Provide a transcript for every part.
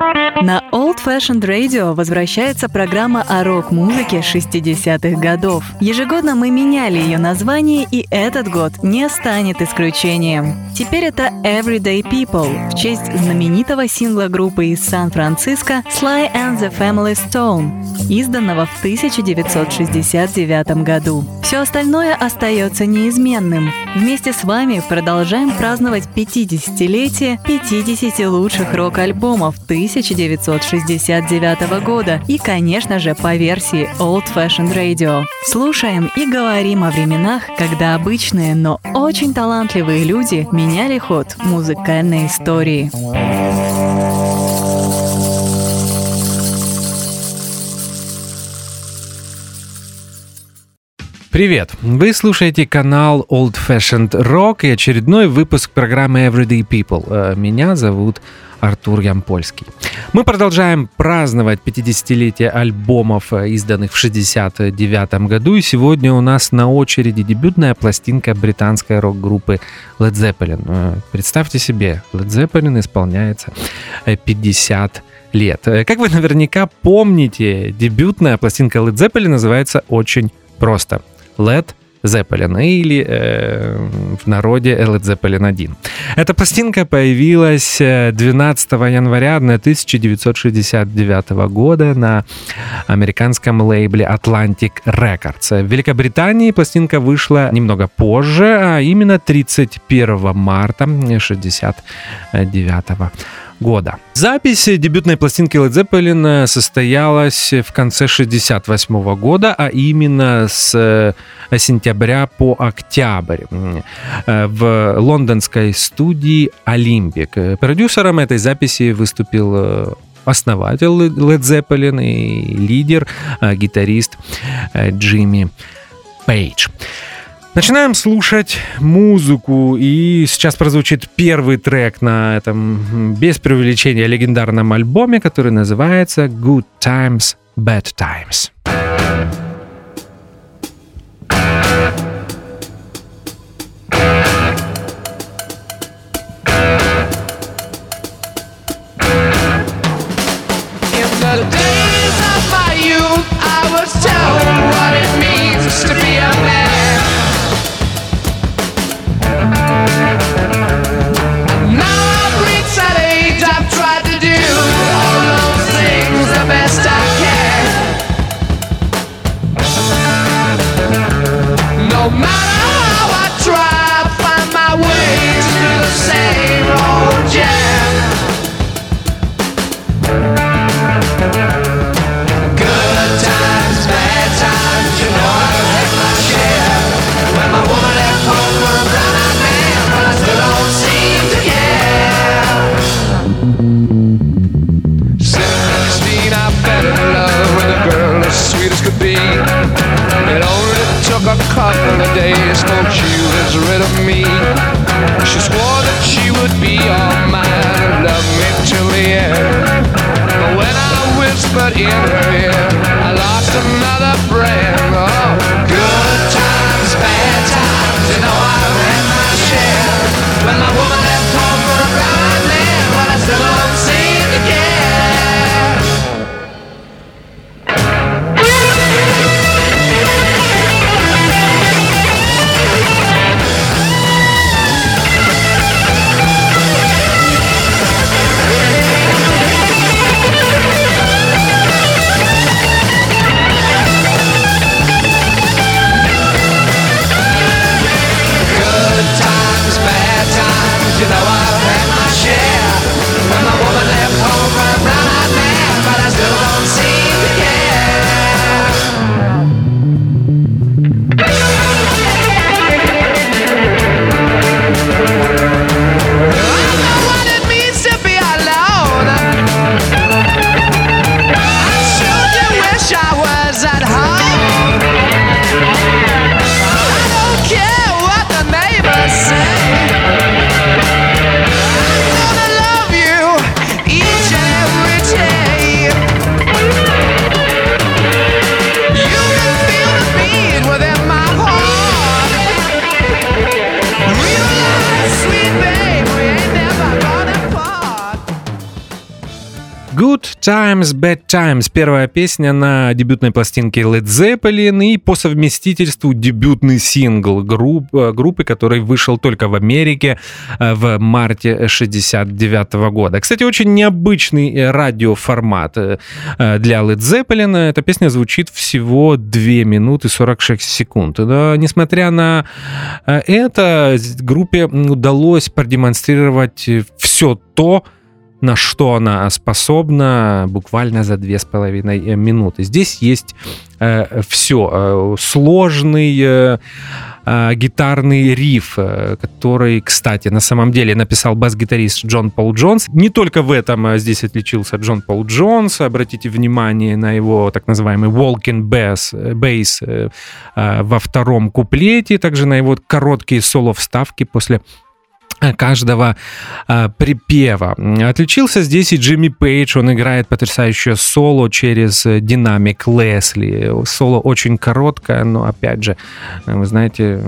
На Old Fashioned Radio возвращается программа о рок-музыке 60-х годов. Ежегодно мы меняли ее название, и этот год не станет исключением. Теперь это Everyday People в честь знаменитого сингла группы из Сан-Франциско Sly and the Family Stone, изданного в 1969 году. Все остальное остается неизменным. Вместе с вами продолжаем праздновать 50-летие 50 лучших рок-альбомов 1969 1969 года и, конечно же, по версии Old Fashioned Radio. Слушаем и говорим о временах, когда обычные, но очень талантливые люди меняли ход музыкальной истории. Привет! Вы слушаете канал Old Fashioned Rock и очередной выпуск программы Everyday People. Э, меня зовут Артур Ямпольский. Мы продолжаем праздновать 50-летие альбомов, э, изданных в 1969 году, и сегодня у нас на очереди дебютная пластинка британской рок-группы Led Zeppelin. Э, представьте себе, Led Zeppelin исполняется 50 э, лет. Как вы наверняка помните, дебютная пластинка Led Zeppelin называется очень просто. Led Zeppelin или э, в народе Led Zeppelin 1. Эта пластинка появилась 12 э, января 1969 года на американском лейбле Atlantic Records. В Великобритании пластинка вышла немного позже, а именно 31 марта 1969 года года. Запись дебютной пластинки Led Zeppelin состоялась в конце 68 года, а именно с э, сентября по октябрь э, в лондонской студии Olympic. Продюсером этой записи выступил э, основатель Led Zeppelin и лидер, гитарист Джимми Пейдж. Начинаем слушать музыку, и сейчас прозвучит первый трек на этом, без преувеличения, легендарном альбоме, который называется «Good Times, Bad Times». If the days are by you, I was when I Good Times, Bad Times. Первая песня на дебютной пластинке Led Zeppelin и по совместительству дебютный сингл групп, э, группы, который вышел только в Америке э, в марте 69 года. Кстати, очень необычный э, радиоформат для Led Zeppelin. Эта песня звучит всего 2 минуты 46 секунд. Но, несмотря на это, группе удалось продемонстрировать все то, на что она способна буквально за две с половиной э, минуты. Здесь есть э, все. Э, сложный э, э, гитарный риф, который, кстати, на самом деле написал бас-гитарист Джон Пол Джонс. Не только в этом здесь отличился Джон Пол Джонс. Обратите внимание на его так называемый walking bass, bass во втором куплете, также на его короткие соло-вставки после каждого э, припева. Отличился здесь и Джимми Пейдж, он играет потрясающее соло через динамик Лесли. Соло очень короткое, но опять же, вы знаете,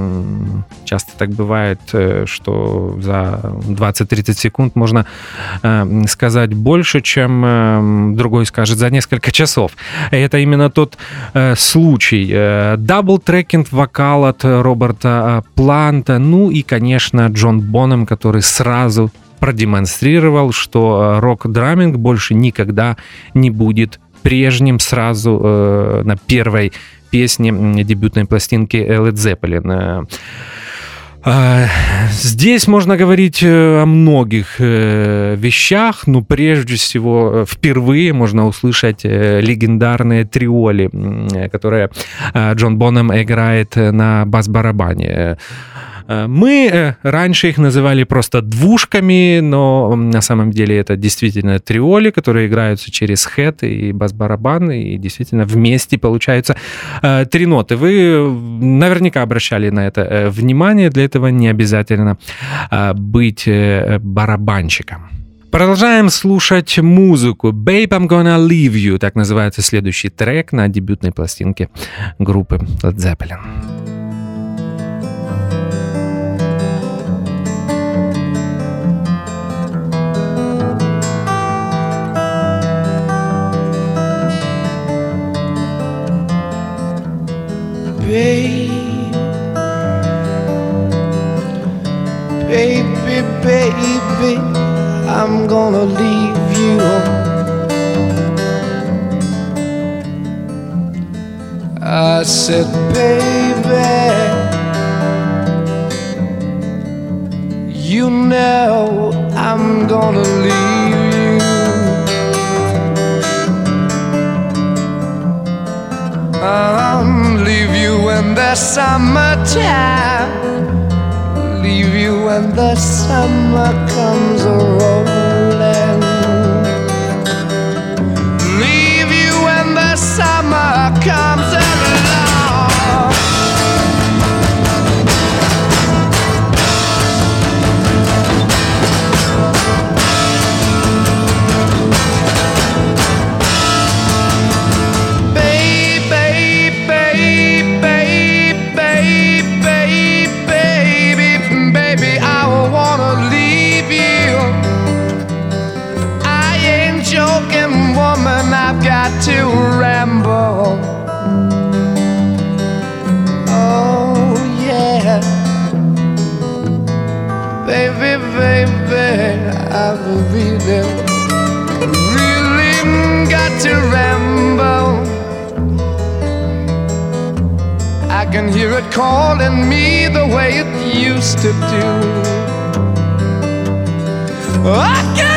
часто так бывает, э, что за 20-30 секунд можно э, сказать больше, чем э, другой скажет за несколько часов. Это именно тот э, случай. Дабл-трекинг вокал от Роберта Планта, ну и, конечно, Джон Бонем который сразу продемонстрировал, что э, рок-драминг больше никогда не будет прежним сразу э, на первой песне дебютной пластинки Led Zeppelin. Э, здесь можно говорить э, о многих вещах, но прежде всего впервые можно услышать легендарные триоли, которые Джон Бонем играет на бас-барабане. Э, мы э, раньше их называли просто двушками, но на самом деле это действительно триоли, которые играются через хэт и бас-барабан, и действительно вместе получаются э, три ноты. Вы наверняка обращали на это внимание, для этого не обязательно быть барабанщиком. Продолжаем слушать музыку. Babe, I'm gonna leave you. Так называется следующий трек на дебютной пластинке группы Led Zeppelin. Baby, I'm gonna leave you. I said, baby, you know I'm gonna leave you. I'm leave you when the summertime. When the summer comes rolling. Leave you when the summer comes calling me the way it used to do. I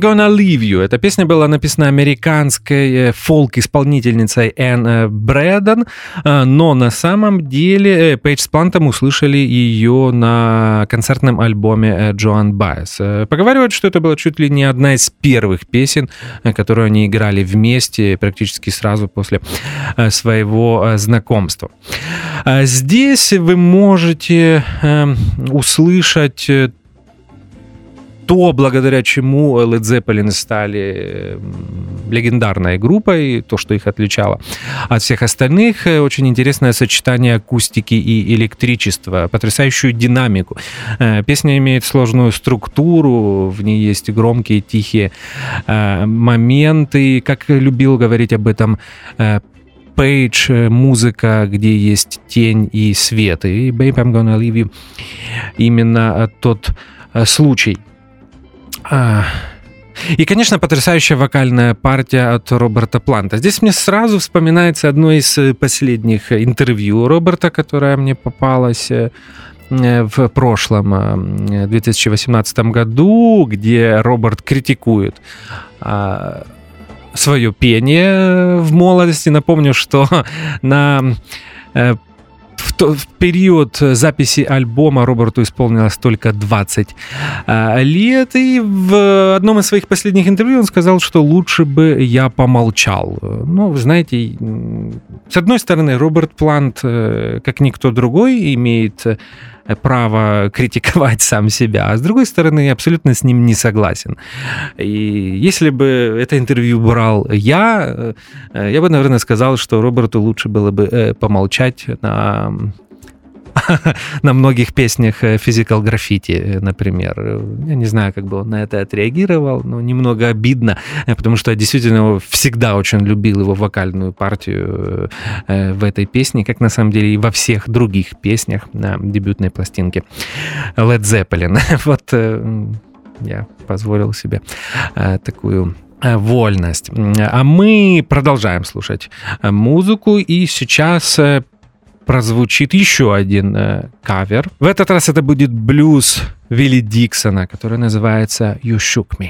I'm Gonna Leave You. Эта песня была написана американской э, фолк-исполнительницей Энн э, Брэдон, э, но на самом деле Пейдж с Плантом услышали ее на концертном альбоме Джоан Байес. Поговаривают, что это была чуть ли не одна из первых песен, которую они играли вместе практически сразу после своего знакомства. Здесь вы можете э, услышать то, благодаря чему Led Zeppelin стали легендарной группой, то, что их отличало от всех остальных, э, очень интересное сочетание акустики и электричества, потрясающую динамику. Э, Песня имеет сложную структуру, в ней есть громкие, тихие э, моменты, как любил говорить об этом Пейдж, музыка, где есть тень и свет. И Babe, I'm Gonna Leave You именно тот случай. А, И, конечно, потрясающая вокальная партия от Роберта Планта. Здесь мне сразу вспоминается одно из э, последних интервью Роберта, которое мне попалось э, э, в прошлом э, 2018 году, где Роберт критикует а, свое пение в молодости. Напомню, что на э, в, то- в период записи альбома Роберту исполнилось только 20 а, лет, и в одном из своих последних интервью он сказал, что лучше бы я помолчал. Ну, вы знаете, с одной стороны, Роберт Плант, э, как никто другой, имеет э, право критиковать сам себя, а с другой стороны, я абсолютно с ним не согласен. И если бы это интервью брал я, э, я бы, наверное, сказал, что Роберту лучше было бы э, помолчать на на многих песнях э, Physical Graffiti, э, например. Я не знаю, как бы он на это отреагировал, но немного обидно, э, потому что я действительно всегда очень любил его вокальную партию в этой песне, как на самом деле и во всех других песнях на дебютной пластинке Led Zeppelin. Вот я позволил себе такую вольность. А мы продолжаем слушать музыку, и сейчас прозвучит еще один э, кавер. В этот раз это будет блюз Вилли Диксона, который называется «You Shook Me».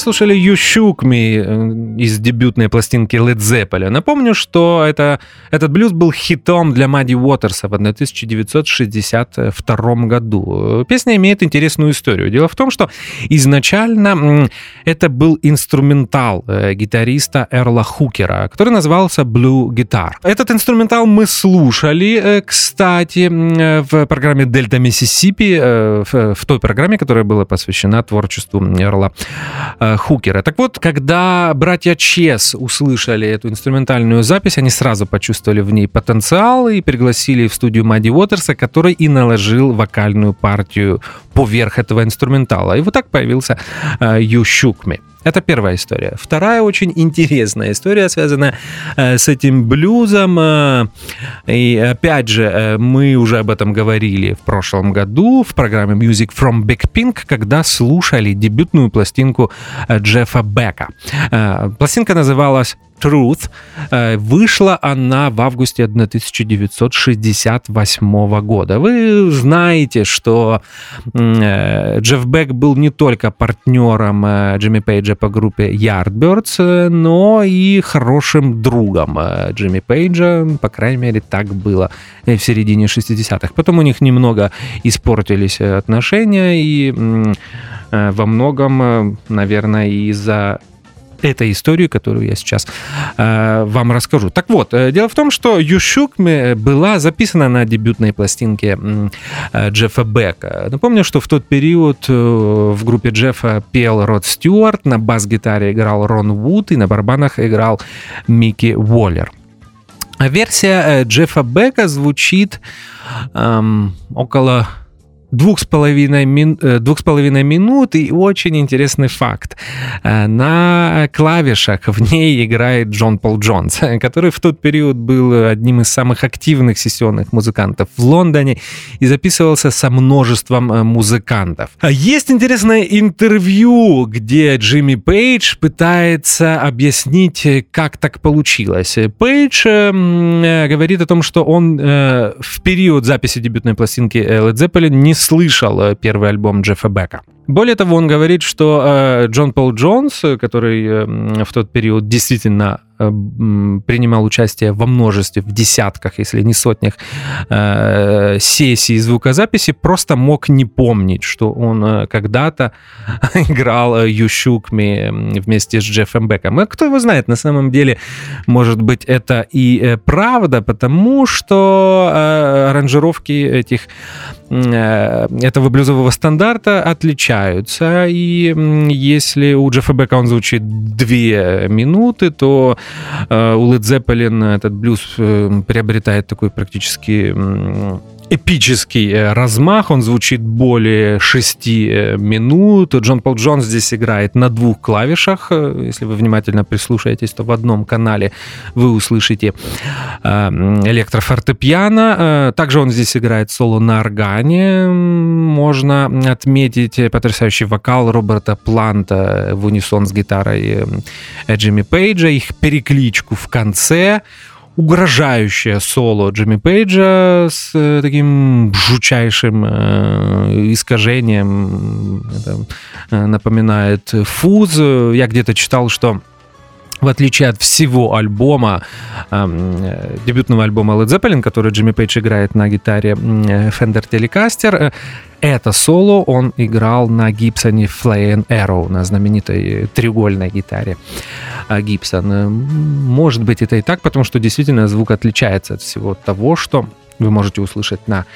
Мы послушали You Shook Me из дебютной пластинки Led Zeppelin. Напомню, что это, этот блюз был хитом для Мадди Уотерса в 1962 году. Песня имеет интересную историю. Дело в том, что изначально это был инструментал э, гитариста Эрла Хукера, который назывался Blue Guitar. Этот инструментал мы слушали, э, кстати, в программе Дельта Миссисипи, э, в той программе, которая была посвящена творчеству Эрла Хукера. Так вот, когда братья Чес услышали эту инструментальную запись, они сразу почувствовали в ней потенциал и пригласили в студию Мадди Уотерса, который и наложил вокальную партию поверх этого инструментала. И вот так появился э, You Shook Me. Это первая история. Вторая очень интересная история, связанная э, с этим блюзом. э, и опять же, э, мы уже об этом говорили в прошлом году в программе Music from Big Pink, когда слушали дебютную пластинку Джеффа Бека. Пластинка называлась Truth. Э, Вышла она в августе 1968 года. Вы знаете, что э, Джефф Бек был не только партнером э, Джимми Пейджа по группе Yardbirds, но и хорошим другом Джимми Пейджа, по крайней мере, так было в середине 60-х. Потом у них немного испортились отношения, и во многом, наверное, из-за этой истории, которую я сейчас э, вам расскажу. Так вот, э, дело в том, что Me была записана на дебютной пластинке э, Джеффа Бека. Напомню, что в тот период э, в группе Джеффа пел Род Стюарт, на бас-гитаре играл Рон Вуд и на барабанах играл Микки Уоллер. Версия э, Джеффа Бека звучит эм, около двух с половиной, мин, э, двух с половиной минут и очень интересный факт. Э, На клавишах в ней играет Джон Пол Джонс, который в тот период был одним из самых активных сессионных музыкантов в Лондоне и записывался со множеством э, музыкантов. А Есть интересное интервью, где Джимми Пейдж пытается объяснить, как так получилось. Пейдж говорит о том, что он в период записи дебютной пластинки Led Zeppelin не слышал э, первый альбом Джеффа Бека. Более того, он говорит, что э, Джон Пол Джонс, э, который э, в тот период действительно принимал участие во множестве, в десятках, если не сотнях э, сессий звукозаписи, просто мог не помнить, что он когда-то играл You вместе с Джеффом Беком. И кто его знает, на самом деле, может быть, это и правда, потому что аранжировки этих этого блюзового стандарта отличаются. И м, если у Джеффа Бека он звучит две минуты, то э, у Led Zeppelin этот блюз э, приобретает такой практически эпический э, размах, он звучит более 6 э, минут. Джон Пол Джонс здесь играет на двух клавишах. Э, если вы внимательно прислушаетесь, то в одном канале вы услышите электрофортепиано. Также он здесь играет соло на органе. Можно отметить потрясающий вокал Роберта Планта в унисон с гитарой Джимми Пейджа, их перекличку в конце – угрожающее соло Джимми Пейджа с э, таким жучайшим э, искажением. Это э, напоминает фуз. Я где-то читал, что в отличие от всего альбома, э, дебютного альбома Led Zeppelin, который Джимми Пейдж играет на гитаре Fender Telecaster, это соло он играл на Гибсоне Flay Arrow, на знаменитой треугольной гитаре Гибсон. Может быть, это и так, потому что действительно звук отличается от всего того, что вы можете услышать на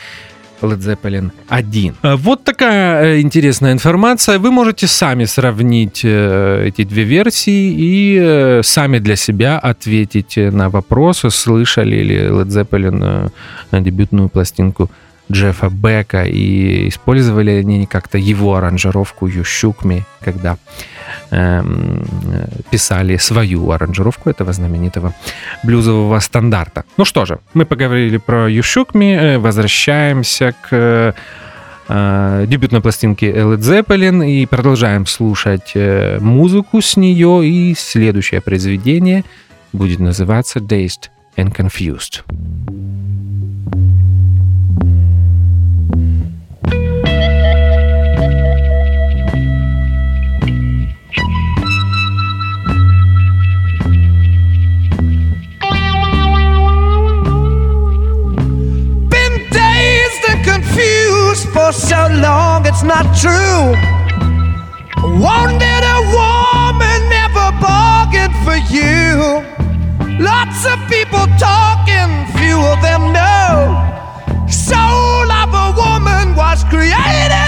Led Zeppelin 1. Э, вот такая э, интересная информация. Вы можете сами сравнить э, эти две версии и сами для себя ответить на вопросы, слышали ли Led Zeppelin дебютную пластинку Джеффа Бека и использовали они как-то его аранжировку Ющукми, когда э, писали свою аранжировку этого знаменитого блюзового стандарта. Ну что же, мы поговорили про Ющукми, э, возвращаемся к э, дебютной пластинке Led Zeppelin и продолжаем слушать э, музыку с нее. И следующее произведение будет называться Dazed and Confused. For so long, it's not true. Wanted a woman, never bargained for you. Lots of people talking, few of them know. Soul of a woman was created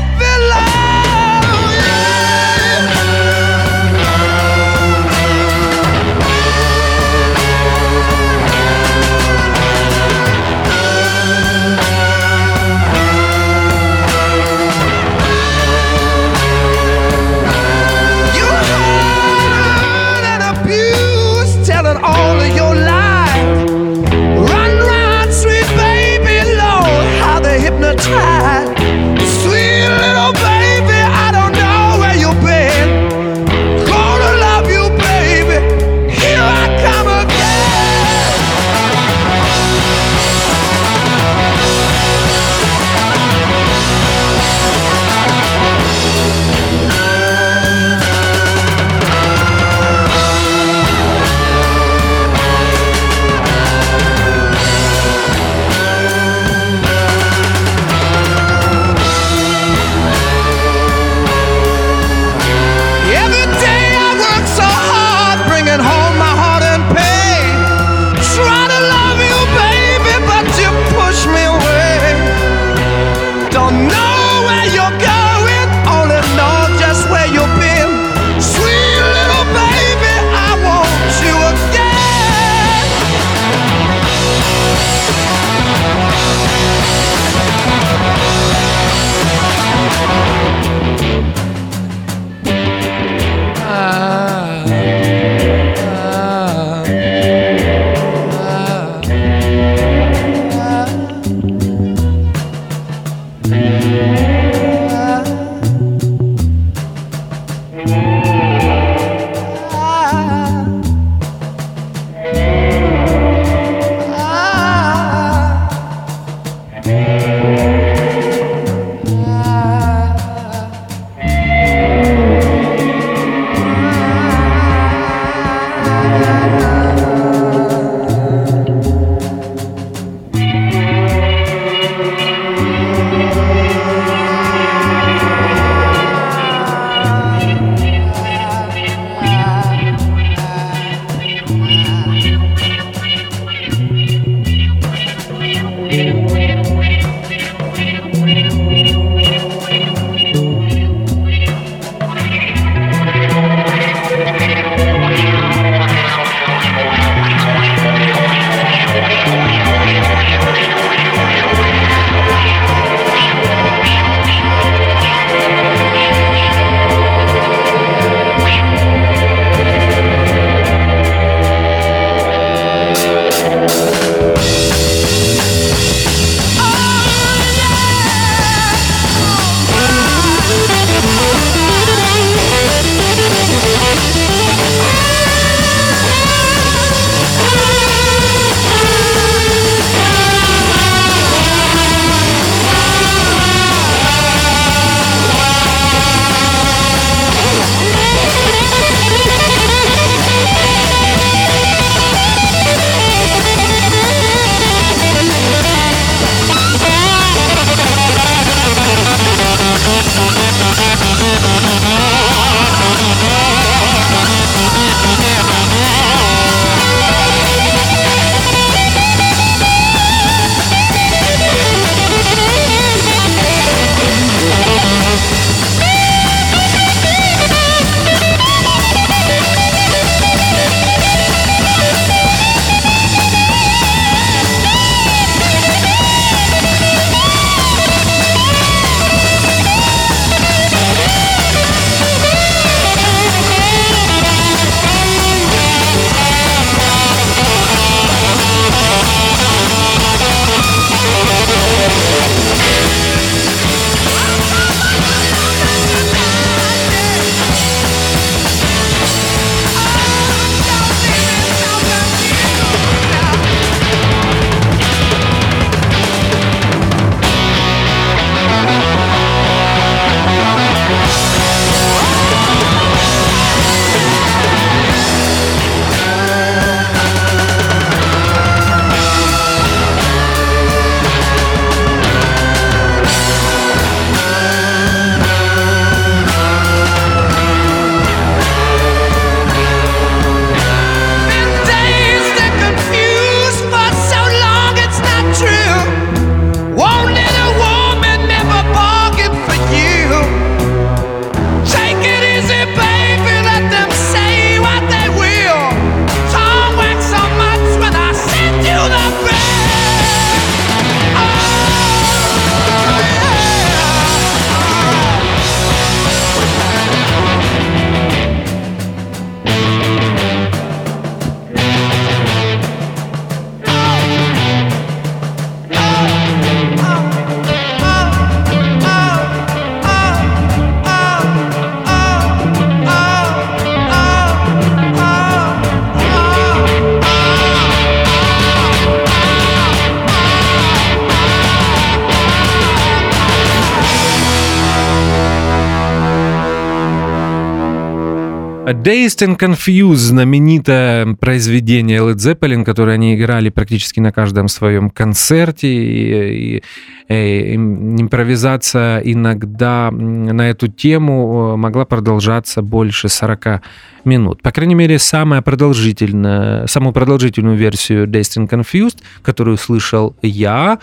Dazed and Confused, знаменитое произведение Led Zeppelin, которое они играли практически на каждом своем концерте. И, и, и импровизация иногда на эту тему э, могла продолжаться больше 40 минут. По крайней мере, самая продолжительная, самую продолжительную версию Dazed and Confused, которую слышал я,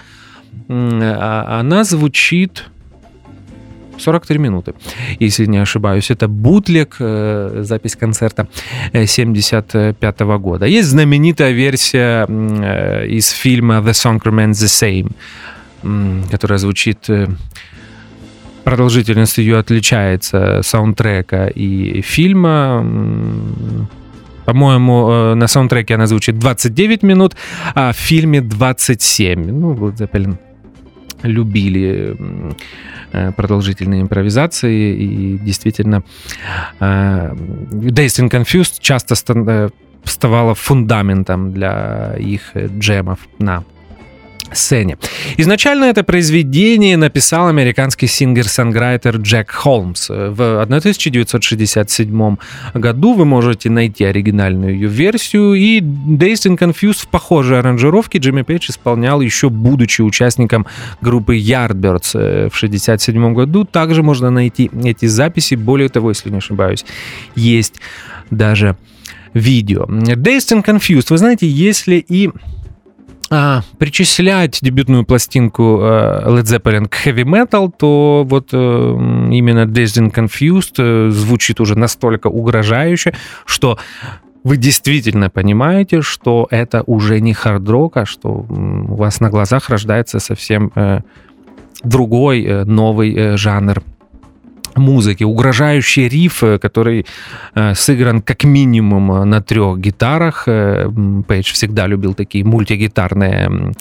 а, она звучит 43 минуты, если не ошибаюсь. Это бутлег, э, запись концерта 75 э, года. Есть знаменитая версия э, из фильма The Song Remains the Same, которая звучит продолжительность ее отличается саундтрека и фильма. По-моему, на саундтреке она звучит 29 минут, а в фильме 27. Ну, вот любили Э, продолжительные импровизации, и действительно э, Dazed and Confused часто э, вставала фундаментом для их джемов на сцене. Изначально это произведение написал американский singer-songwriter Джек Холмс. В 1967 году вы можете найти оригинальную ее версию, и Dazed and Confused в похожей аранжировке Джимми Пейдж исполнял еще будучи участником группы Yardbirds в 1967 году. Также можно найти эти записи. Более того, если не ошибаюсь, есть даже видео. Dazed and Confused, вы знаете, если и а, причислять дебютную пластинку э, Led Zeppelin к heavy metal, то вот э, именно Dazed and Confused э, звучит уже настолько угрожающе, что вы действительно понимаете, что это уже не хард-рок, а что у вас на глазах рождается совсем другой новый жанр музыки, угрожающий риф, э, который э, сыгран как минимум на трех гитарах. Э, Пейдж всегда любил такие мультигитарные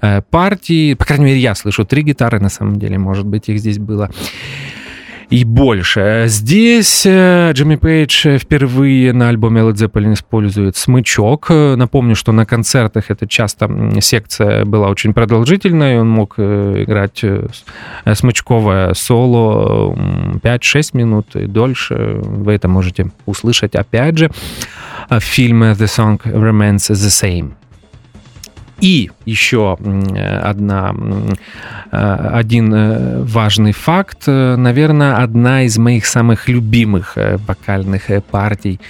э, партии. По крайней мере, я слышу три гитары, на самом деле, может быть, их здесь было и больше. Здесь э, Джимми Пейдж впервые на альбоме Led Zeppelin использует смычок. Напомню, что на концертах это часто секция была очень продолжительная, он мог э, играть э, смычковое соло 5-6 минут и дольше. Вы это можете услышать опять же в фильме The Song Remains the Same. И еще одна, один важный факт, наверное, одна из моих самых любимых вокальных партий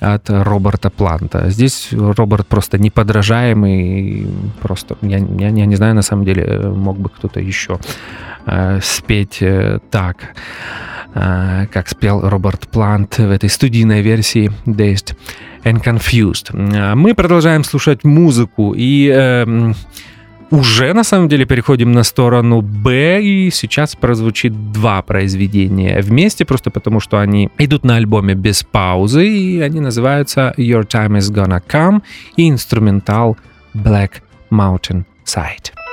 от Роберта Планта. Здесь Роберт просто неподражаемый, просто, я, я, я не знаю, на самом деле, мог бы кто-то еще спеть так, как спел Роберт Плант в этой студийной версии Dazed and Confused. Мы продолжаем слушать музыку и э, уже на самом деле переходим на сторону Б, и сейчас прозвучит два произведения вместе, просто потому что они идут на альбоме без паузы, и они называются Your Time Is Gonna Come и инструментал Black Mountain Side.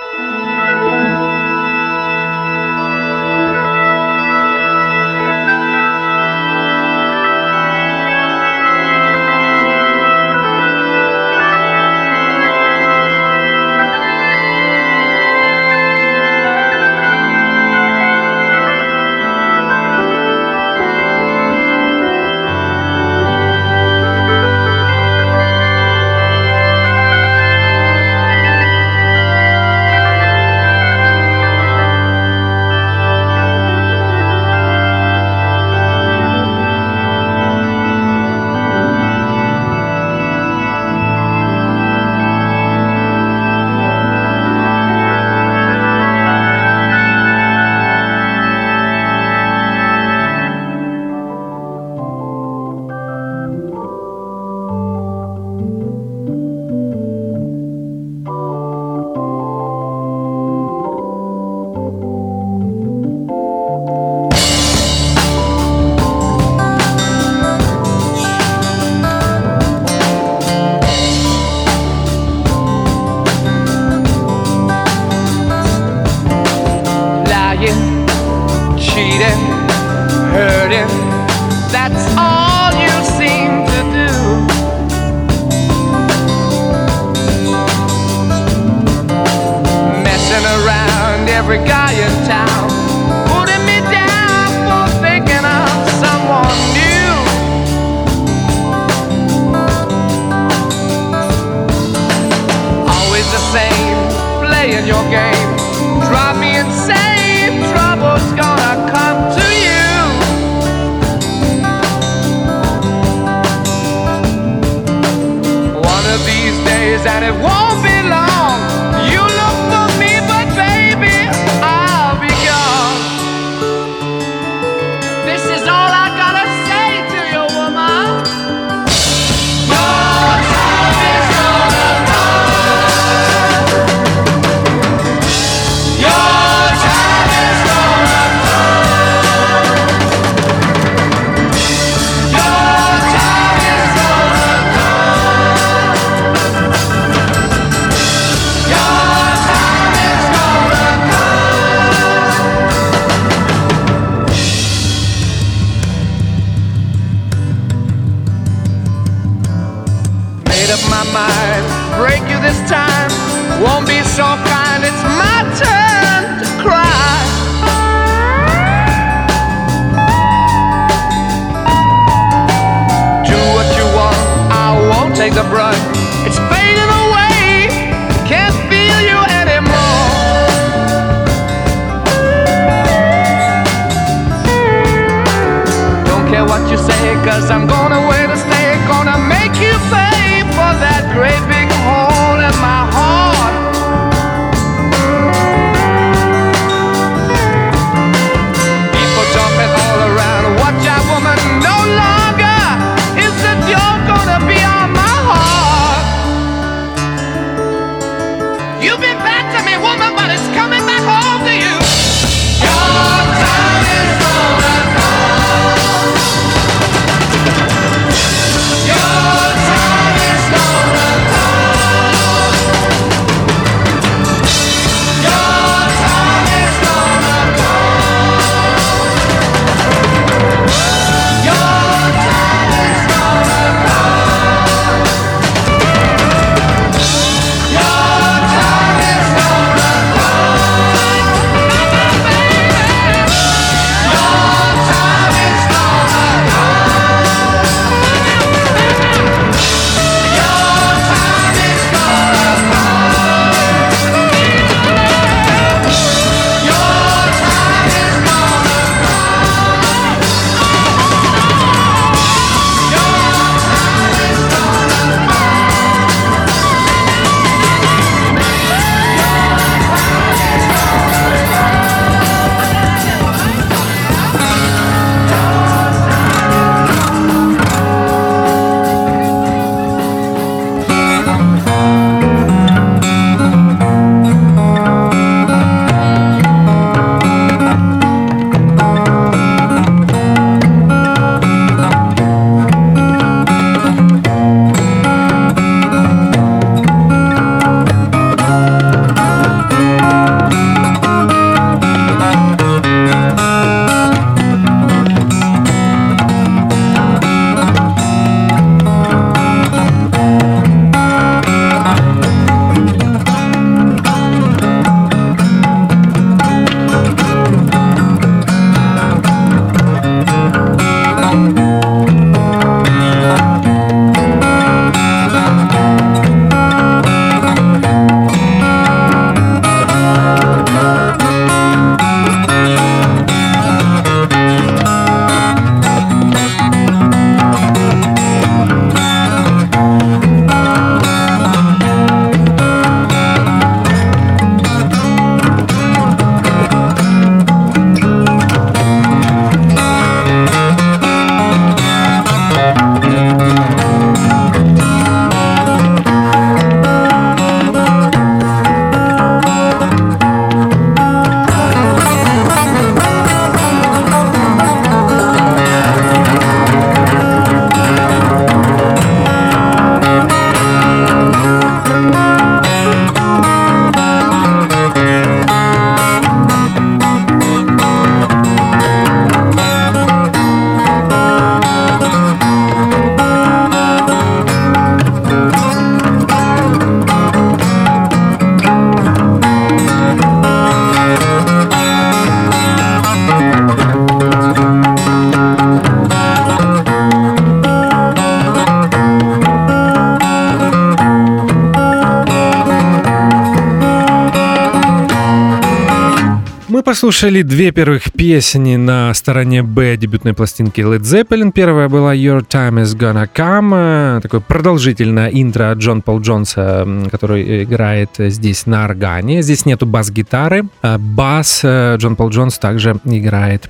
Мы послушали две первых песни на стороне Б дебютной пластинки Led Zeppelin. Первая была Your Time Is Gonna Come, такое продолжительное интро Джон Пол Джонса, который играет здесь на органе. Здесь нету бас-гитары. А бас э, Джон Пол Джонс также играет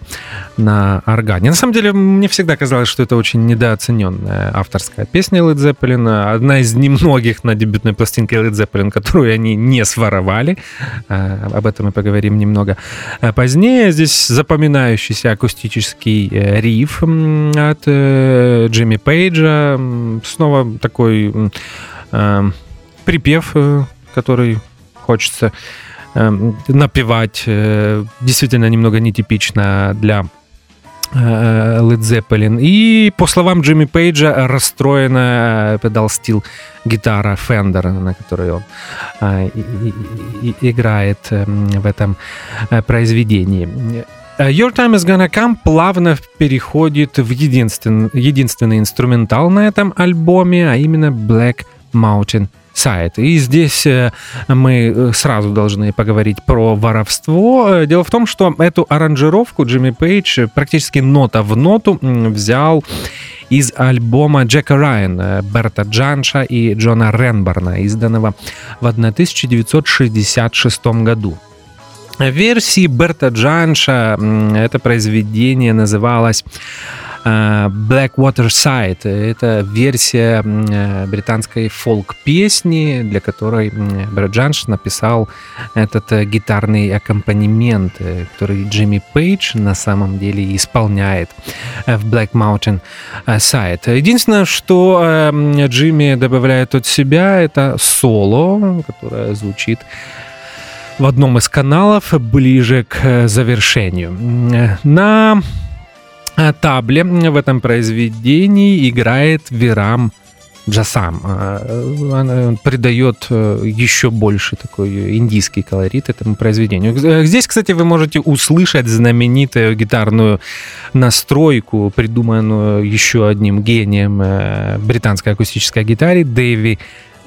на органе. На самом деле, мне всегда казалось, что это очень недооцененная авторская песня Led Zeppelin. Одна из немногих на дебютной пластинке Led Zeppelin, которую они не своровали. А, об этом мы поговорим немного Э, позднее здесь запоминающийся акустический э, риф от э, Джимми Пейджа. Снова такой припев, который хочется напевать. Действительно немного нетипично для Led Zeppelin. И, по словам Джимми Пейджа, расстроена педал стил гитара Fender, на которой он играет в этом произведении. Your Time is Gonna Come плавно переходит в единственный, единственный инструментал на этом альбоме, а именно Black Mountain сайт. И здесь э, мы э, сразу должны поговорить про воровство. Э, дело в том, что эту аранжировку Джимми Пейдж практически нота в ноту взял из альбома Джека Райана, Берта Джанша и Джона Ренборна, изданного в 1966 году. В версии Берта Джанша это произведение называлось Blackwater Side. Это версия э, британской фолк-песни, для которой Брэд Джанш написал этот э, гитарный аккомпанемент, который Джимми Пейдж на самом деле исполняет в Black Mountain Side. Единственное, что Джимми добавляет от себя, это соло, которое звучит в одном из каналов ближе к завершению. На Э, табле в этом произведении играет Верам Джасам. Э, он придает э, еще больше такой индийский колорит этому произведению. Здесь, кстати, вы можете услышать знаменитую гитарную настройку, придуманную еще одним гением британской акустической гитары Дэви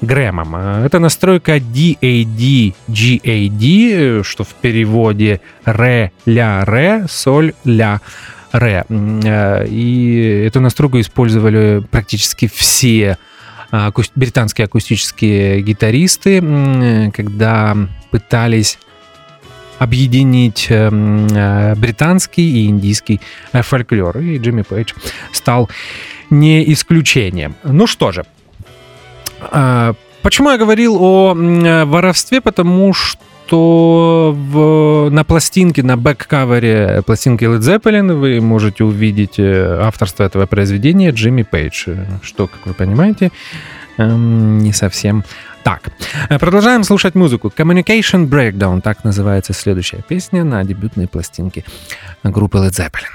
Грэмом. Это настройка DAD-GAD, что в переводе ре-ля-ре, соль-ля. Э, и эту настройку использовали практически все а, британские акустические гитаристы, когда пытались объединить э, э, британский и индийский фольклор. И Джимми Пейдж стал не исключением. Ну что же, а, Почему я говорил о э, воровстве? Потому что в, на пластинке, на back cover 'е пластинки Led Zeppelin вы можете увидеть э, авторство этого произведения Джимми Пейдж, э, что, как вы понимаете, эм, не совсем так. Продолжаем слушать музыку. Communication Breakdown, так называется следующая песня на дебютной пластинке группы Led Zeppelin.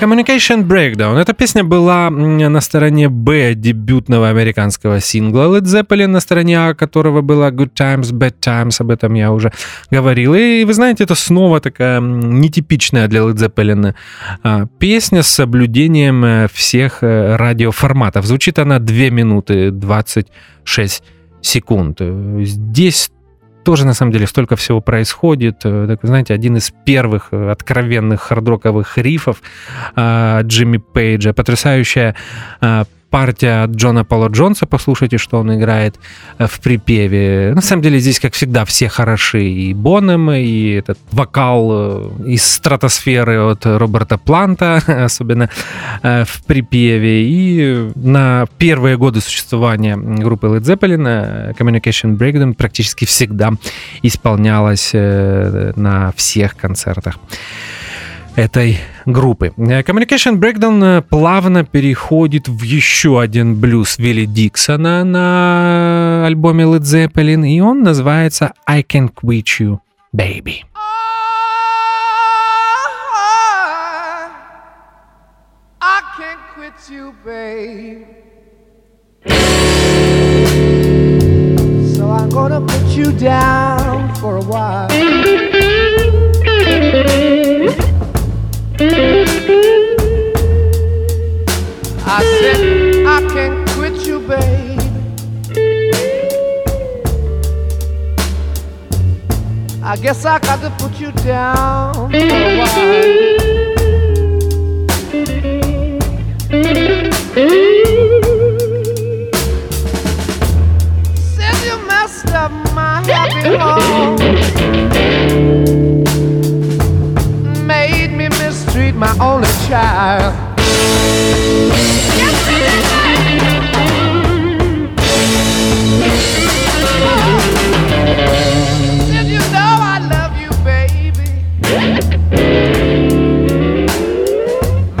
Communication Breakdown. Эта песня была на стороне Б дебютного американского сингла Led Zeppelin, на стороне А которого была Good Times, Bad Times, об этом я уже говорил. И вы знаете, это снова такая нетипичная для Led Zeppelin а, песня с соблюдением э, всех э, радиоформатов. Звучит она 2 минуты 26 секунд. Здесь тоже, на самом деле, столько всего происходит. Э, так, знаете, один из первых э, откровенных хардроковых рифов э, Джимми Пейджа, потрясающая партия Джона Пола Джонса, послушайте, что он играет э, в припеве. На самом деле здесь, как всегда, все хороши. И Бонем, и этот вокал э, из стратосферы от Роберта Планта, особенно э, в припеве. И на первые годы существования группы Led Zeppelin Communication Breakdown практически всегда исполнялась на всех концертах этой группы. Э, Communication Breakdown э, плавно переходит в еще один блюз Вилли Диксона на альбоме Led Zeppelin, и он называется I Can Quit You, Baby. you, babe. So I'm gonna put you down for a while. I said I can't quit you, babe. I guess I got to put you down for a while. Said you messed up my happy home. My only child. Did you know I love you, baby?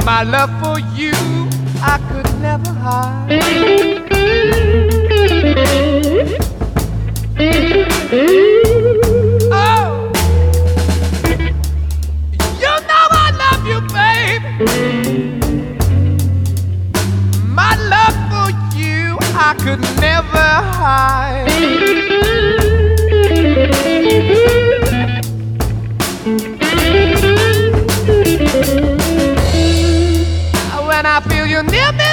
My love for you I could never hide. could never hide. When I feel you near me,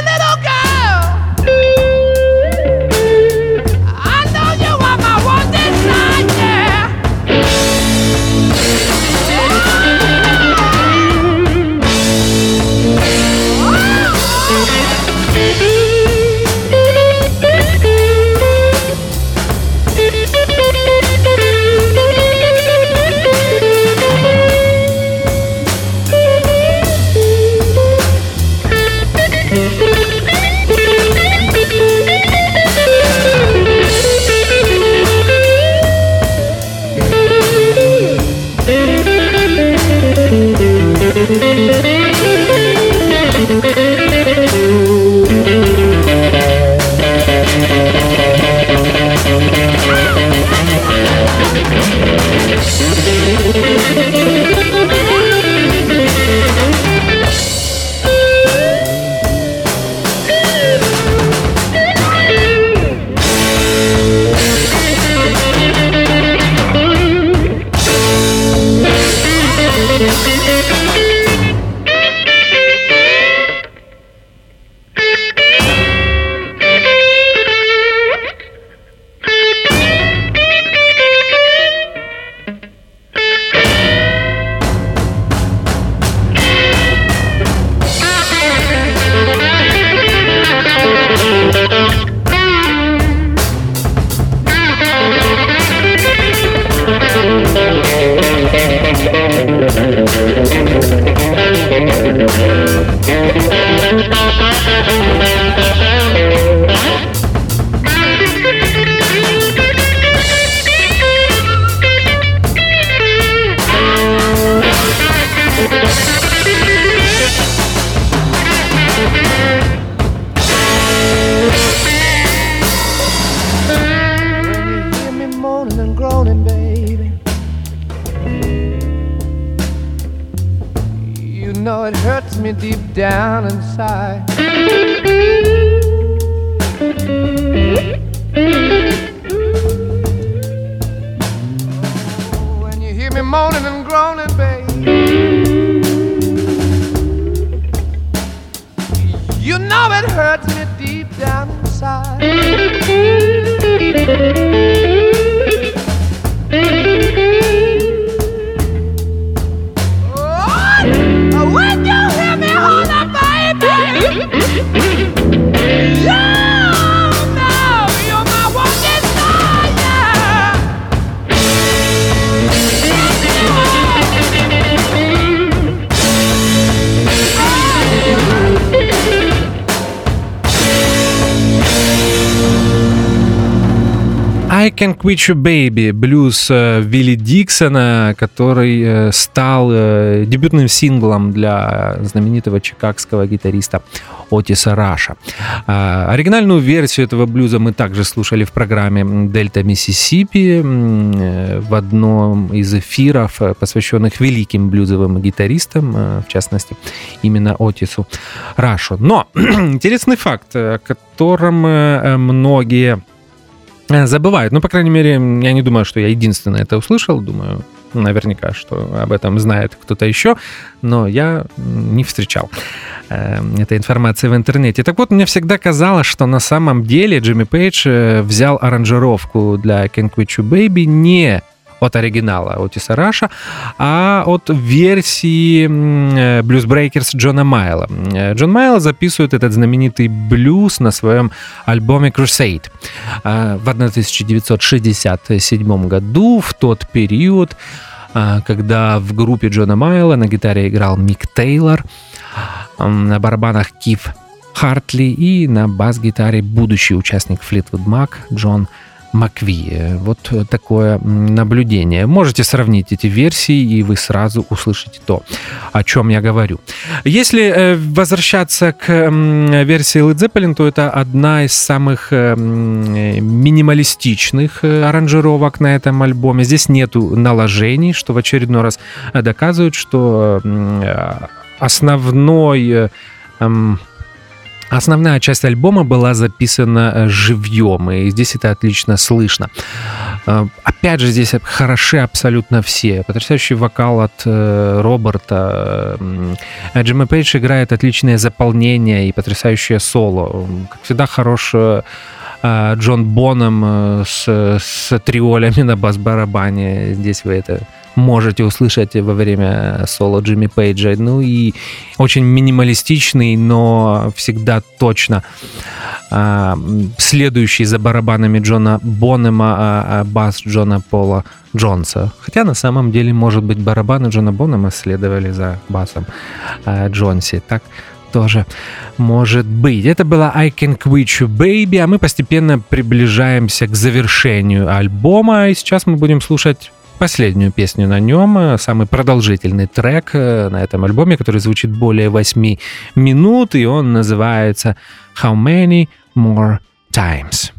hurts me deep down inside. Oh, when you hear me moaning and groaning, babe, you know it hurts me deep down inside. I Can Quit You Baby, блюз э, Вилли Диксона, который э, стал э, дебютным синглом для знаменитого чикагского гитариста Отиса Раша. А, Оригинальную версию этого блюза мы также слушали в программе «Дельта Миссисипи» в одном из эфиров, посвященных великим блюзовым гитаристам, в частности, именно Отису Рашу. Но интересный факт, о котором многие забывают. Ну, по крайней мере, я не думаю, что я единственный это услышал. Думаю, наверняка, что об этом знает кто-то еще, но я не встречал э, этой информации в интернете. Так вот, мне всегда казалось, что на самом деле Джимми Пейдж э, взял аранжировку для Can't Quit You Baby не от оригинала Отиса Раша, а от версии э, Blues Breakers Джона Майла. Э, Джон Майл записывает этот знаменитый блюз на своем альбоме Crusade э, в 1967 году, в тот период, когда в группе Джона Майла на гитаре играл Мик Тейлор, на барабанах Киф Хартли и на бас-гитаре будущий участник Fleetwood Mac Джон Макви. Э, Вот такое наблюдение. Можете сравнить эти версии, и вы сразу услышите то, о чем я говорю. Если э, возвращаться к версии Led Zeppelin, то это одна из самых э, минималистичных э, аранжировок на этом альбоме. Здесь нету наложений, что в очередной раз доказывает, что основной Основная часть альбома была записана э, живьем, и здесь это отлично слышно. Э, Опять же, здесь хороши абсолютно все. Потрясающий вокал от э, Роберта. Джимми Пейдж играет отличное заполнение и потрясающее соло. Как всегда, хорош Джон Боном с, с триолями на бас-барабане. Здесь вы это можете услышать во время соло Джимми Пейджа. Ну и очень минималистичный, но всегда точно а, следующий за барабанами Джона Бонема а, а, бас Джона Пола Джонса. Хотя на самом деле, может быть, барабаны Джона Бонема следовали за басом Джонси. Так тоже может быть. Это была I Can Quit You Baby, а мы постепенно приближаемся к завершению альбома, и сейчас мы будем слушать последнюю песню на нем, э, самый продолжительный трек э, на этом альбоме, который звучит более 8 минут, и он называется How Many More Times.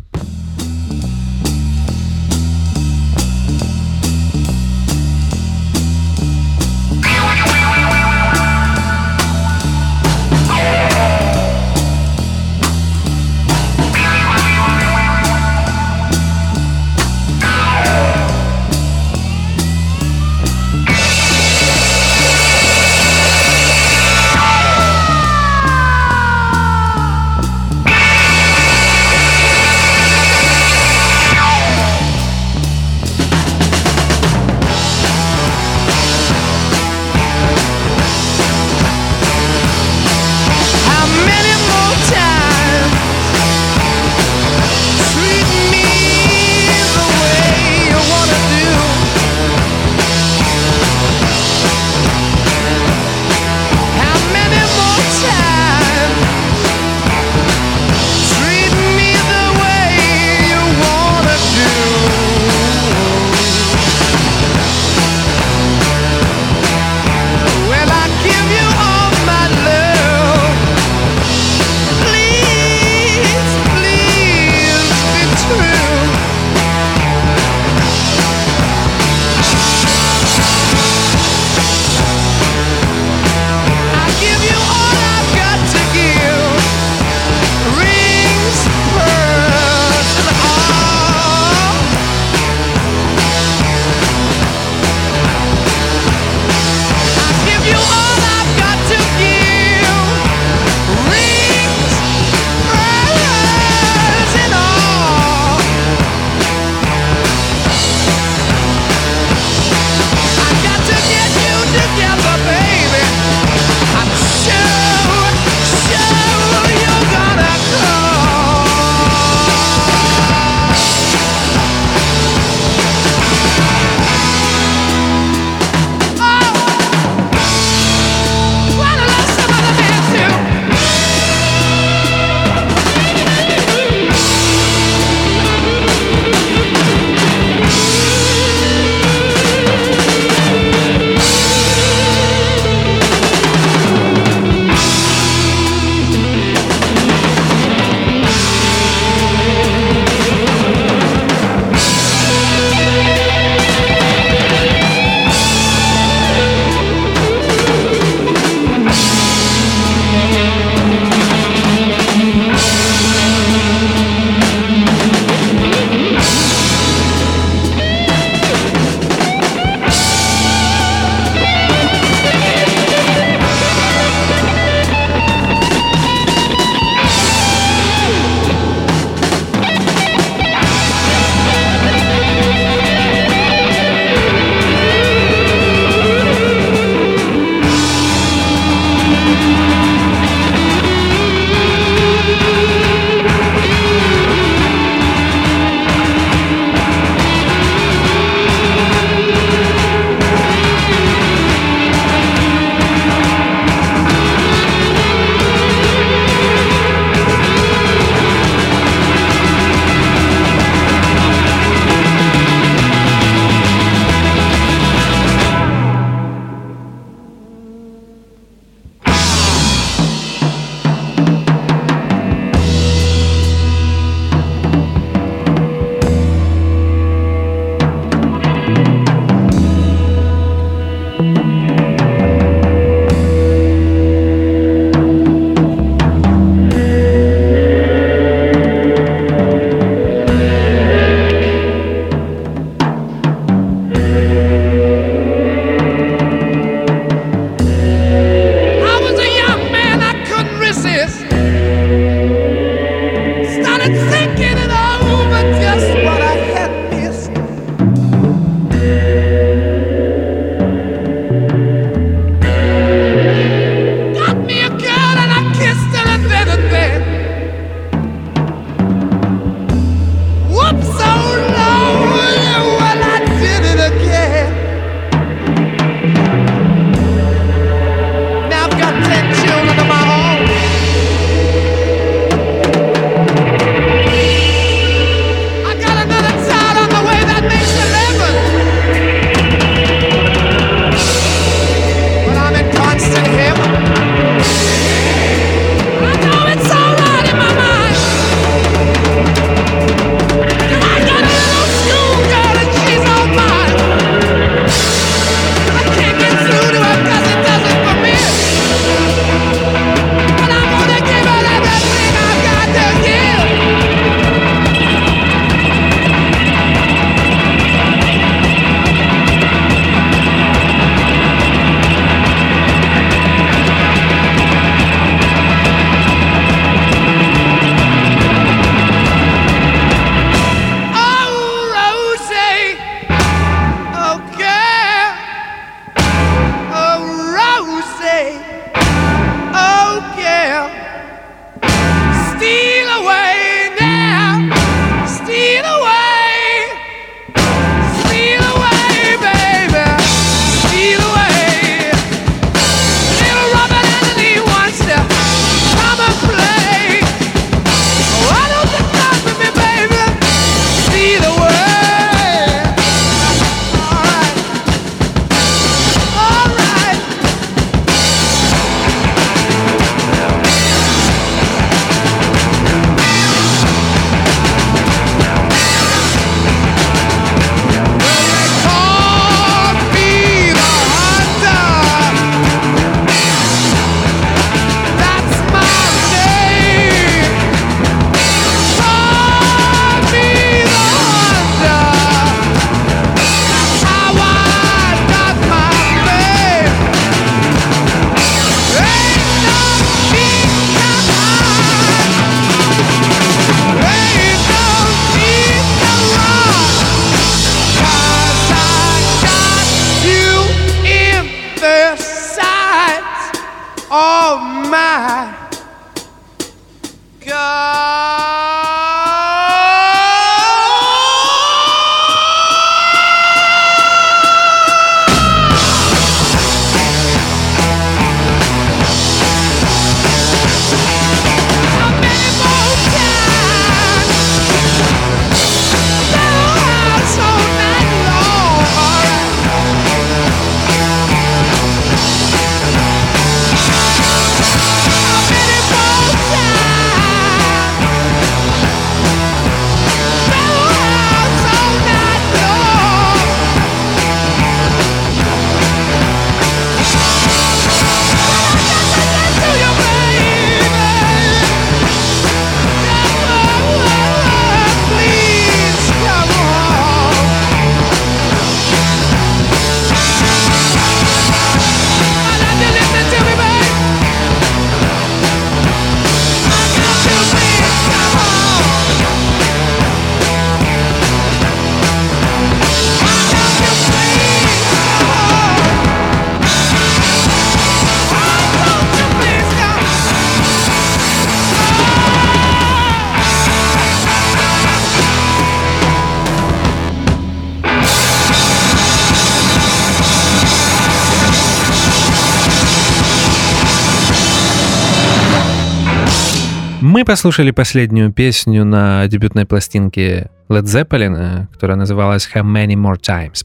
Мы послушали последнюю песню на дебютной пластинке Led Zeppelin, которая называлась How Many More Times.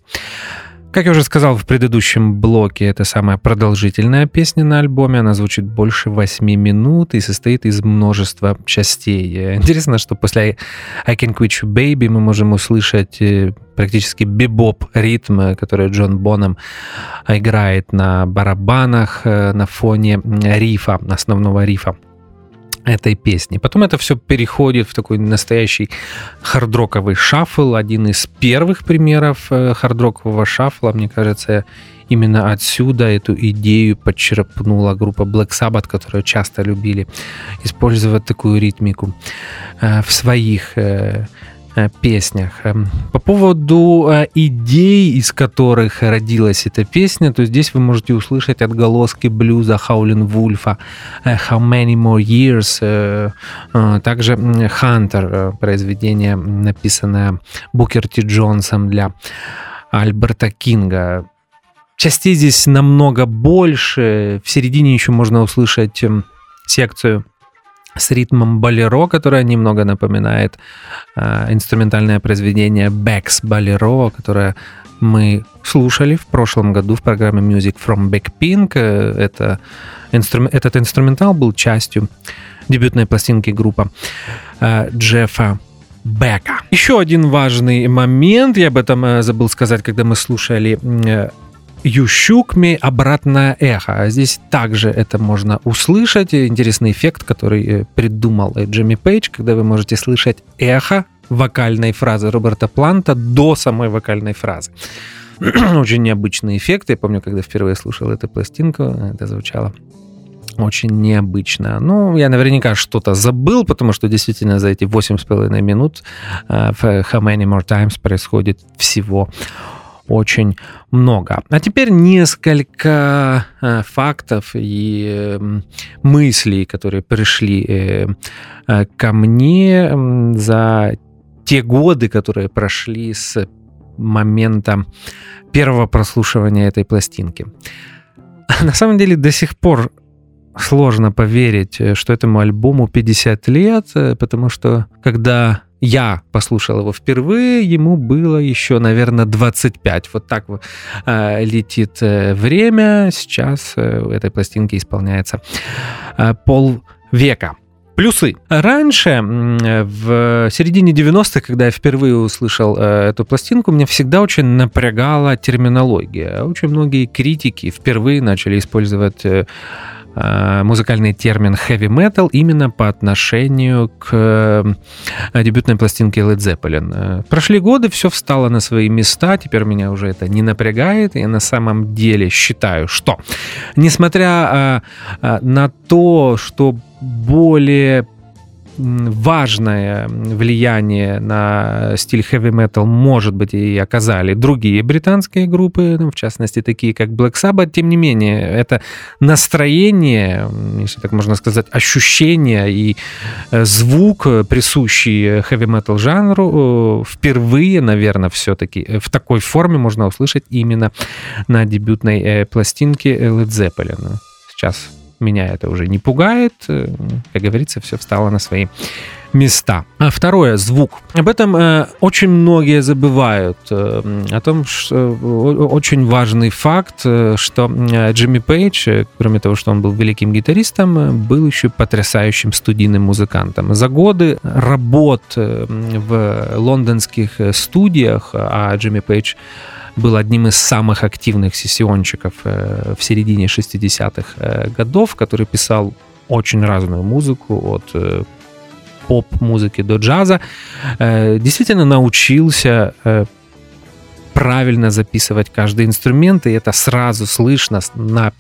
Как я уже сказал в предыдущем блоке, это самая продолжительная песня на альбоме. Она звучит больше 8 минут и состоит из множества частей. Интересно, что после I Can Quit You Baby мы можем услышать э, практически бибоп ритм, который Джон Боном играет на барабанах э, на фоне рифа, основного рифа этой песни. Потом это все переходит в такой настоящий хардроковый шаффл. Один из первых примеров э, хардрокового шаффла, мне кажется, именно отсюда эту идею подчерпнула группа Black Sabbath, которая часто любили использовать такую ритмику э, в своих Э, песнях. Эм, по поводу э, идей, из которых родилась эта песня, то здесь вы можете услышать отголоски блюза Хаулин Вульфа, э, How Many More Years, также Hunter, произведение, написанное Букер Ти Джонсом для Альберта Кинга. Частей здесь намного больше. В середине еще можно услышать секцию с ритмом болеро, которое немного напоминает э, инструментальное произведение Beck's Bolero, которое мы слушали в прошлом году в программе Music from Backpink. Э, это инстру... Этот инструментал был частью дебютной пластинки группы э, Джеффа Бека. Еще один важный момент, я об этом э, забыл сказать, когда мы слушали э, Ющукми обратное эхо. А здесь также это можно услышать. Интересный эффект, который э, придумал э, Джимми Пейдж, когда вы можете слышать эхо вокальной фразы Роберта Планта до самой вокальной фразы. Очень необычный эффект. Я помню, когда впервые слушал эту пластинку, это звучало очень необычно. Ну, я наверняка что-то забыл, потому что действительно за эти 8,5 минут э, в How Many More Times происходит всего очень много. А теперь несколько э, фактов и э, мыслей, которые пришли э, э, ко мне за те годы, которые прошли с момента первого прослушивания этой пластинки. На самом деле до сих пор сложно поверить, что этому альбому 50 лет, потому что когда я послушал его впервые, ему было еще, наверное, 25. Вот так э, летит э, время. Сейчас э, у этой пластинки исполняется полвека. Плюсы. Раньше, в середине 90-х, когда я впервые услышал эту пластинку, меня всегда очень напрягала терминология. Очень многие критики впервые начали использовать музыкальный термин heavy metal именно по отношению к э, дебютной пластинке Led Zeppelin. Э, прошли годы, все встало на свои места, теперь меня уже это не напрягает. Я на самом деле считаю, что несмотря на то, что более важное влияние на стиль metal, может быть, и оказали другие британские группы, ну, в частности, такие как Black Sabbath. Тем не менее, это настроение, если так можно сказать, ощущение и э, звук, присущий heavy metal жанру, э, впервые, наверное, все-таки в такой форме можно услышать именно на дебютной э, пластинке Led Zeppelin. Сейчас меня это уже не пугает. Э, как говорится, все встало на свои места. А второе, звук. Об этом э, очень многие забывают. Э, о том, что э, очень важный факт, э, что э, Джимми Пейдж, э, кроме того, что он был великим гитаристом, был еще потрясающим студийным музыкантом. За годы работ в лондонских студиях, а Джимми Пейдж был одним из самых активных сессиончиков э, в середине 60-х э, годов, который писал очень разную музыку, от э, поп-музыки до джаза, действительно научился правильно записывать каждый инструмент, и это сразу слышно на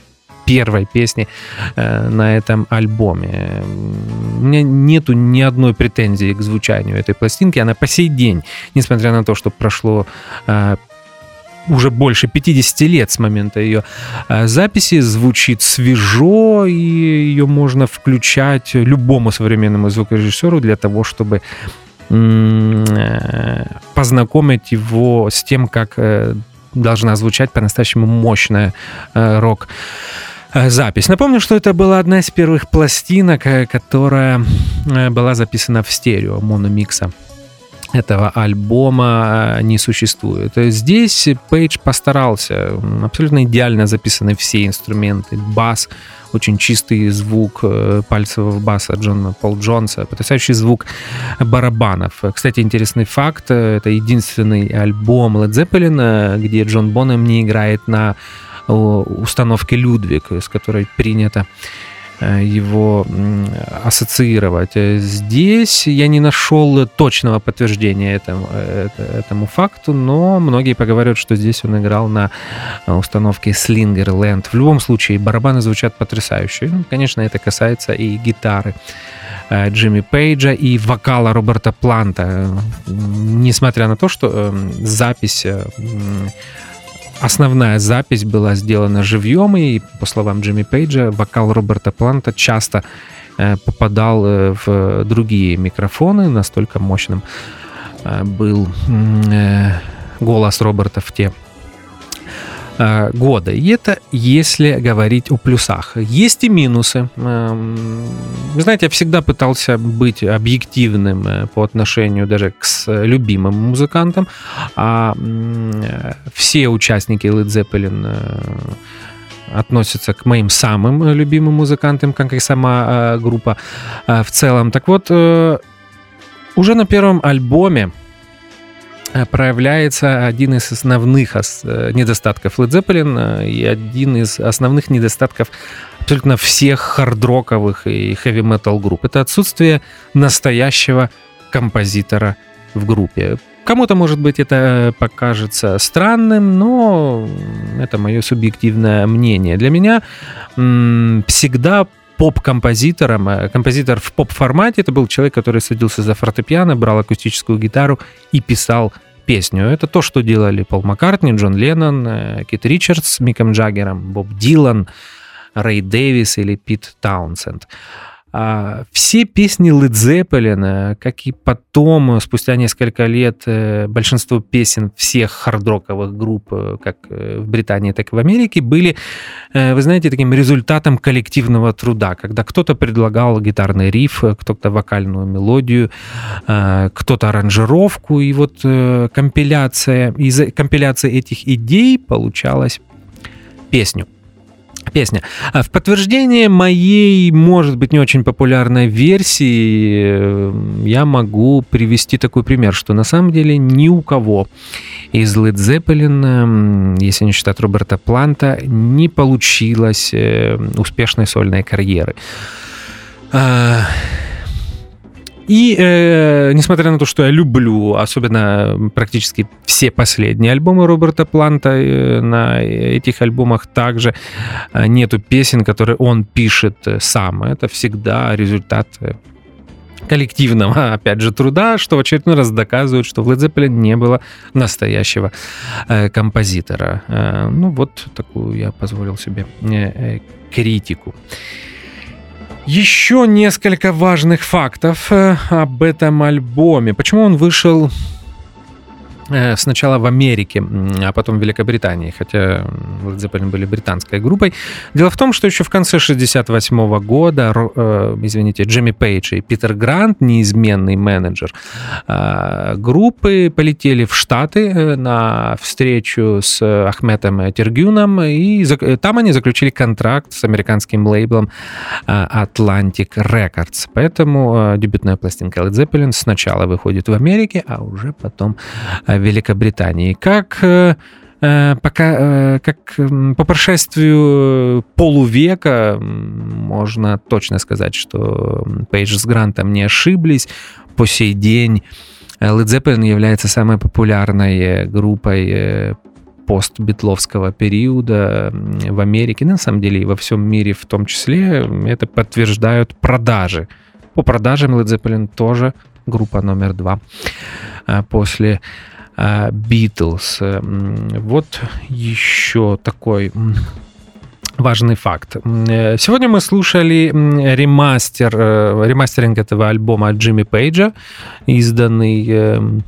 первой песни на этом альбоме. У меня нету ни одной претензии к звучанию этой пластинки. Она по сей день, несмотря на то, что прошло уже больше 50 лет с момента ее э, записи, звучит свежо, и ее можно включать любому современному звукорежиссеру для того, чтобы э, познакомить его с тем, как э, должна звучать по-настоящему мощная рок запись. Напомню, что это была одна из первых пластинок, которая была записана в стерео, мономикса этого альбома не существует. Здесь Пейдж постарался. Абсолютно идеально записаны все инструменты. Бас, очень чистый звук пальцевого баса Джона Пол Джонса, потрясающий звук барабанов. Кстати, интересный факт, это единственный альбом Led Zeppelin, где Джон Бонем не играет на установки Людвиг, с которой принято э, его ассоциировать. Здесь я не нашел точного подтверждения этому, этому факту, но многие поговорят, что здесь он играл на установке Slinger Land. В любом случае, барабаны звучат потрясающе. Ну, конечно, это касается и гитары. Э, Джимми Пейджа и вокала Роберта Планта. Несмотря на то, что эм, запись э, Основная запись была сделана живьем, и, по словам Джимми Пейджа, вокал Роберта Планта часто э, попадал э, в другие микрофоны, настолько мощным э, был голос Роберта в те Э, года. И это если говорить о плюсах. Есть и минусы. Вы знаете, я всегда пытался быть объективным э, по отношению даже к любимым музыкантам. А все участники Led Zeppelin э, относятся к моим самым любимым музыкантам, как и сама группа в целом. Так вот, уже на первом альбоме Э, проявляется один из основных э, недостатков Led Zeppelin э, и один из основных недостатков абсолютно всех хардроковых и хэви-метал групп. Это отсутствие настоящего композитора в группе. Кому-то, может быть, это покажется странным, но это мое субъективное мнение. Для меня всегда поп-композитором. Композитор в поп-формате это был человек, который садился за фортепиано, брал акустическую гитару и писал песню. Это то, что делали Пол Маккартни, Джон Леннон, э, Кит Ричардс с Миком Джаггером, Боб Дилан, Рэй Дэвис или Пит Таунсенд. А, все песни Led Zeppelin, как и потом, спустя несколько лет, э, большинство песен всех хардроковых групп, э, как э, в Британии, так и в Америке, были, вы знаете, таким результатом коллективного труда, когда кто-то предлагал гитарный риф, кто-то вокальную мелодию, кто-то аранжировку, и вот компиляция, из компиляции этих идей получалась песню песня. А в подтверждение моей, может быть, не очень популярной версии, э, я могу привести такой пример, что на самом деле ни у кого из Led Zeppelin, если не считать Роберта Планта, не получилось э, успешной сольной карьеры. И э, несмотря на то, что я люблю, особенно практически все последние альбомы Роберта Планта, э, на этих альбомах также э, нету песен, которые он пишет э, сам. Это всегда результат э, коллективного, опять же, труда, что в очередной раз доказывает, что в Led Zeppelin не было настоящего э, композитора. Э, ну вот такую я позволил себе э, э, критику. Еще несколько важных фактов э, об этом альбоме. Почему он вышел сначала в Америке, а потом в Великобритании, хотя Led Zeppelin были британской группой. Дело в том, что еще в конце 68 года, э, извините, Джимми Пейдж и Питер Грант, неизменный менеджер э, группы, полетели в Штаты на встречу с Ахметом Тергюном, и там они заключили контракт с американским лейблом Atlantic Records. Поэтому дебютная пластинка Led Zeppelin сначала выходит в Америке, а уже потом Великобритании. Как э, э, пока, э, как по прошествию полувека можно точно сказать, что Пейдж с Грантом не ошиблись. По сей день Led Zeppelin является самой популярной группой постбитловского периода в Америке, на самом деле и во всем мире в том числе. Это подтверждают продажи. По продажам Led Zeppelin тоже группа номер два после Битлз. Вот еще такой важный факт. Э, сегодня мы слушали ремастер, э, ремастеринг этого альбома Джимми Пейджа, изданный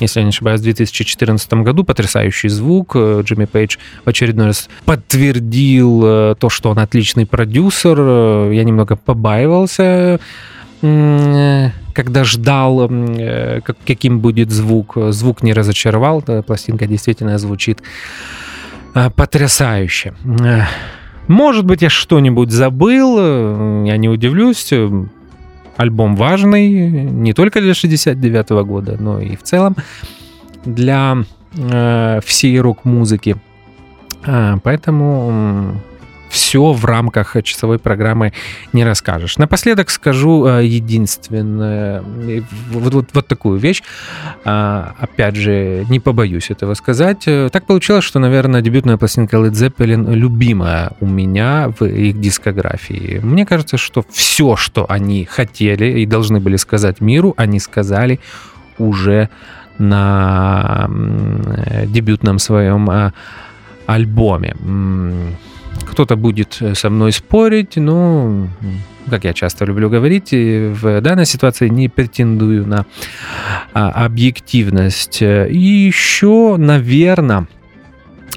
если я не ошибаюсь, в 2014 году. Потрясающий звук. Э, Джимми Пейдж в очередной раз подтвердил э, то, что он отличный продюсер. Э, я немного побаивался когда ждал, каким будет звук. Звук не разочаровал, пластинка действительно звучит потрясающе. Может быть, я что-нибудь забыл, я не удивлюсь альбом важный не только для 69 -го года, но и в целом для э, всей рок-музыки. Поэтому все в рамках часовой программы не расскажешь. Напоследок скажу э, единственное, вот, вот, вот такую вещь. А, опять же, не побоюсь этого сказать. Э, так получилось, что, наверное, дебютная пластинка Led Zeppelin любимая у меня в их дискографии. Мне кажется, что все, что они хотели и должны были сказать миру, они сказали уже на дебютном своем э, альбоме. Кто-то будет э, со мной спорить, но, как я часто люблю говорить, в данной ситуации не претендую на а, объективность. И еще, наверное,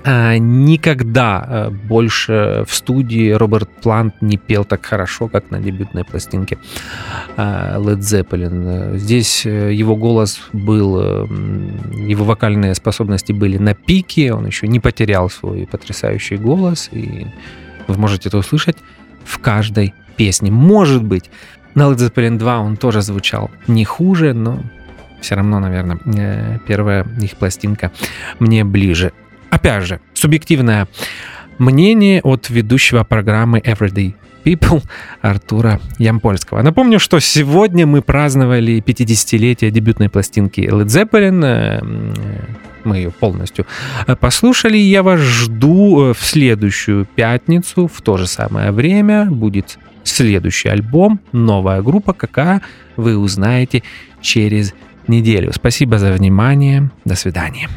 никогда э, больше в студии Роберт Плант не пел так хорошо, как на дебютной пластинке а, Led Zeppelin. Здесь э, его голос был, его вокальные способности были на пике, он еще не потерял свой потрясающий голос, и вы можете это услышать в каждой песне. Может быть, на Led Zeppelin 2 он тоже звучал не хуже, но все равно, наверное, э, первая их пластинка мне ближе. Опять же, субъективное мнение от ведущего программы Everyday People Артура Ямпольского. Напомню, что сегодня мы праздновали 50-летие дебютной пластинки Led Zeppelin. Э, мы ее полностью э, послушали. Я вас жду э, в следующую пятницу в то же самое время. Будет следующий альбом, новая группа, какая вы узнаете через неделю. Спасибо за внимание. До свидания.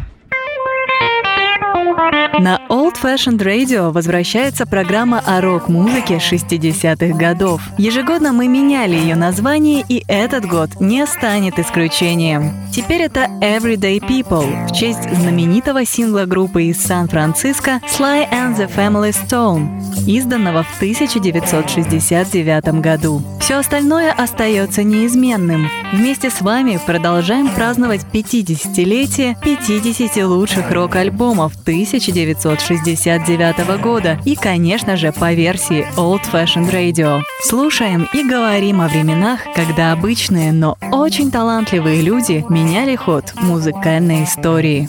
На Old Fashioned Radio возвращается программа о рок-музыке 60-х годов. Ежегодно мы меняли ее название, и этот год не станет исключением. Теперь это Everyday People в честь знаменитого сингла группы из Сан-Франциско Sly and the Family Stone, изданного в 1969 году. Все остальное остается неизменным. Вместе с вами продолжаем праздновать 50-летие 50 лучших рок-альбомов 1969 1969 года и, конечно же, по версии Old Fashioned Radio. Слушаем и говорим о временах, когда обычные, но очень талантливые люди меняли ход музыкальной истории.